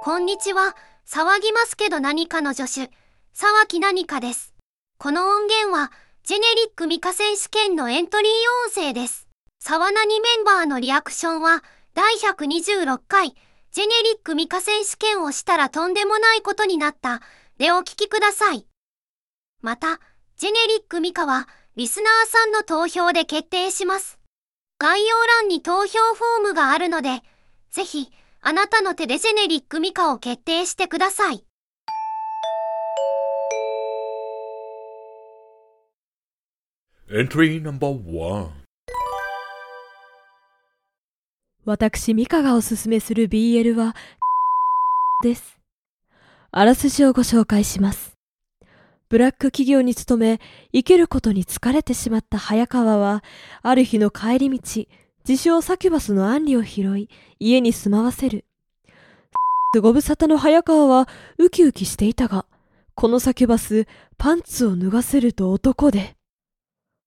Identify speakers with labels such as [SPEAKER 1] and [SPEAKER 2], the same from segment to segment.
[SPEAKER 1] こんにちは。騒ぎますけど何かの助手、沢木何かです。この音源は、ジェネリックミカ選手権のエントリー音声です。沢何メンバーのリアクションは、第126回、ジェネリックミカ選手権をしたらとんでもないことになった、でお聞きください。また、ジェネリックミカは、リスナーさんの投票で決定します。概要欄に投票フォームがあるので、ぜひ、あなたの手でジェネリックミカを決定してください。
[SPEAKER 2] Entry number one.
[SPEAKER 3] 私、ミカがおすすめする BL は、です。あらすじをご紹介します。ブラック企業に勤め、生きることに疲れてしまった早川は、ある日の帰り道、自称サキュバスのアンリを拾い、家に住まわせる。ご無沙汰の早川は、ウキウキしていたが、このサキュバス、パンツを脱がせると男で。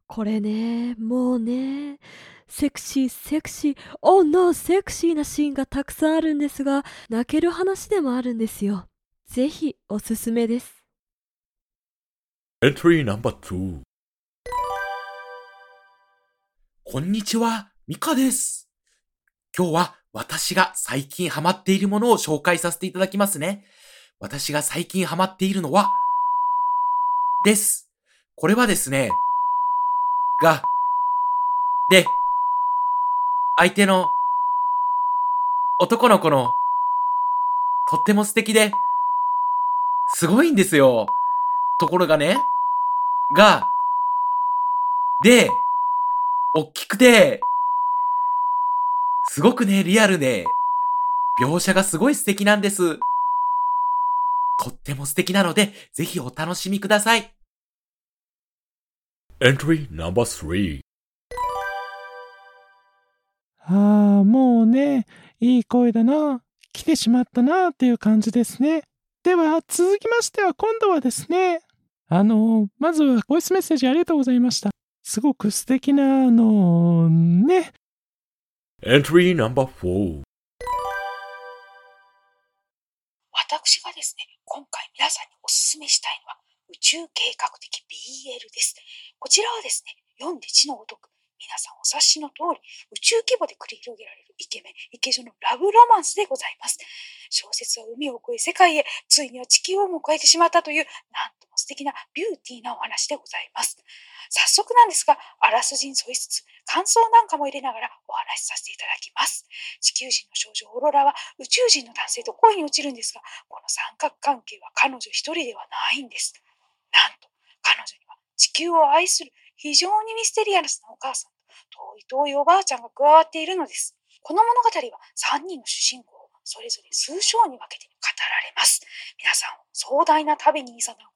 [SPEAKER 3] これね、もうね、セクシー、セクシー、お、no、セクシーなシーンがたくさんあるんですが、泣ける話でもあるんですよ。ぜひ、おすすめです。
[SPEAKER 2] Entry number two.
[SPEAKER 4] こんにちは、ミカです。今日は私が最近ハマっているものを紹介させていただきますね。私が最近ハマっているのは、です。これはですね、が、で、相手の男の子のとっても素敵で、すごいんですよ。ところがね、が、で、おっきくて、すごくね、リアルで、描写がすごい素敵なんです。とっても素敵なので、ぜひお楽しみください。
[SPEAKER 2] Entry number three.
[SPEAKER 5] ああ、もうね、いい声だな。来てしまったなっていう感じですね。では、続きましては今度はですね、あの、まずはボイスメッセージありがとうございました。すごく素敵な、あの、ね、
[SPEAKER 2] Entry number four.
[SPEAKER 6] 私がですね、今回皆さんにお勧めしたいのは宇宙計画的 BL です。こちらはですね、読んで字のごとく、皆さんお察しの通り、宇宙規模で繰り広げられるイケメン、イケ女のラブロマンスでございます。小説は海を越え世界へ、ついには地球をも越えてしまったという、なんとも素敵なビューティーなお話でございます。早速なんですが、あらすじに沿いつつ、感想なんかも入れながらお話しさせていただきます。地球人の少女オーロラは宇宙人の男性と恋に落ちるんですが、この三角関係は彼女一人ではないんです。なんと、彼女には地球を愛する非常にミステリアスなお母さんと遠い遠いおばあちゃんが加わっているのです。この物語は3人の主人公をそれぞれ数章に分けて語られます。皆さんを壮大な旅に誘う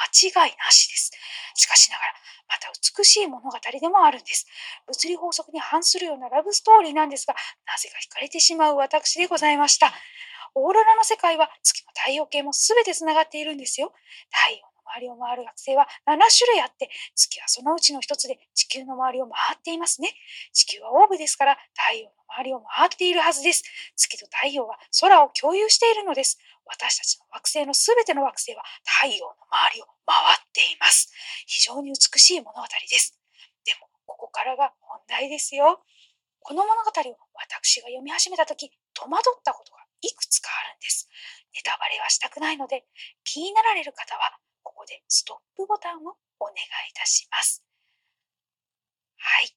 [SPEAKER 6] 間違いなしです。しかしながら、また美しい物語でもあるんです。物理法則に反するようなラブストーリーなんですが、なぜか惹かれてしまう私でございました。オーロラの世界は月も太陽系も全て繋がっているんですよ。太陽周りを回る惑星は7種類あって、月はそのうちの一つで地球の周りを回っていますね。地球はオーブですから太陽の周りを回っているはずです。月と太陽は空を共有しているのです。私たちの惑星の全ての惑星は太陽の周りを回っています。非常に美しい物語です。でも、ここからが本題ですよ。この物語を私が読み始めたとき、戸惑ったことがいくつかあるんです。ネタバレはしたくないので、気になられる方は、でストップボタンをお願いいたします。はい。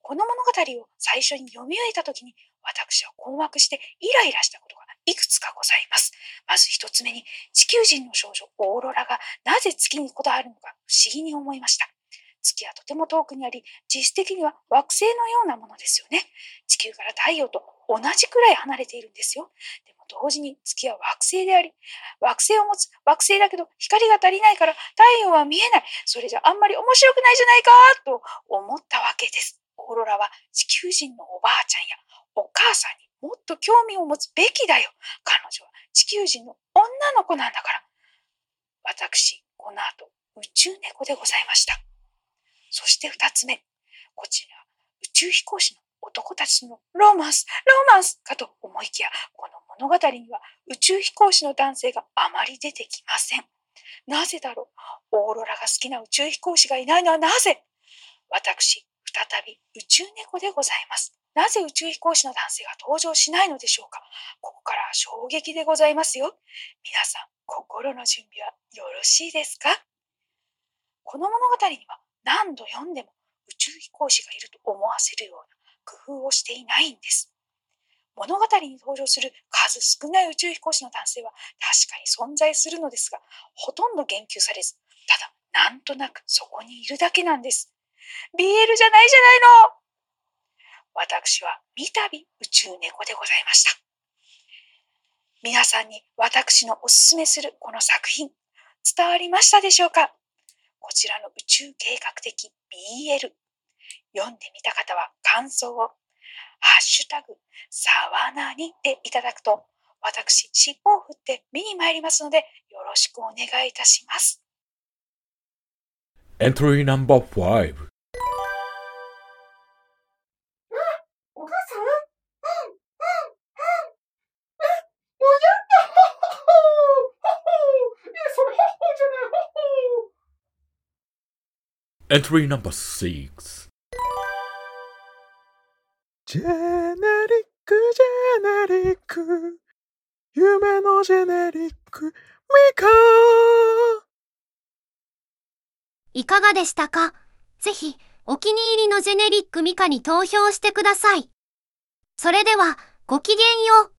[SPEAKER 6] この物語を最初に読み終えたときに、私は困惑してイライラしたことがいくつかございます。まず一つ目に、地球人の少女オーロラがなぜ月にこだわるのか不思議に思いました。月はとても遠くにあり、実質的には惑星のようなものですよね。地球から太陽と同じくらい離れているんですよ。でも同時に月は惑星であり、惑星を持つ惑星だけど光が足りないから太陽は見えない。それじゃあんまり面白くないじゃないかと思ったわけです。オーロラは地球人のおばあちゃんやお母さんにもっと興味を持つべきだよ。彼女は地球人の女の子なんだから。私、この後、宇宙猫でございました。して二つ目。こちら、宇宙飛行士の男たちのロマンス、ロマンスかと思いきや、この物語には宇宙飛行士の男性があまり出てきません。なぜだろうオーロラが好きな宇宙飛行士がいないのはなぜ私、再び宇宙猫でございます。なぜ宇宙飛行士の男性が登場しないのでしょうかここから衝撃でございますよ。皆さん、心の準備はよろしいですかこの物語には何度読んでも宇宙飛行士がいると思わせるような工夫をしていないんです。物語に登場する数少ない宇宙飛行士の男性は確かに存在するのですが、ほとんど言及されず、ただなんとなくそこにいるだけなんです。BL じゃないじゃないの私は三度宇宙猫でございました。皆さんに私のおすすめするこの作品、伝わりましたでしょうか？こちらの宇宙計画的 BL 読んでみた方は感想を「ハッシュタグさわなに」でいただくと私尻尾を振って見に参りますのでよろしくお願いいたします。
[SPEAKER 2] Entry
[SPEAKER 5] No.5
[SPEAKER 2] Entry number 6.
[SPEAKER 5] ジェネリック、ジェネリック。夢のジェネリック、ミカ
[SPEAKER 1] いかがでしたか？ぜひ、お気に入りのジェネリックミカに投票してください。それでは、ごきげんよう。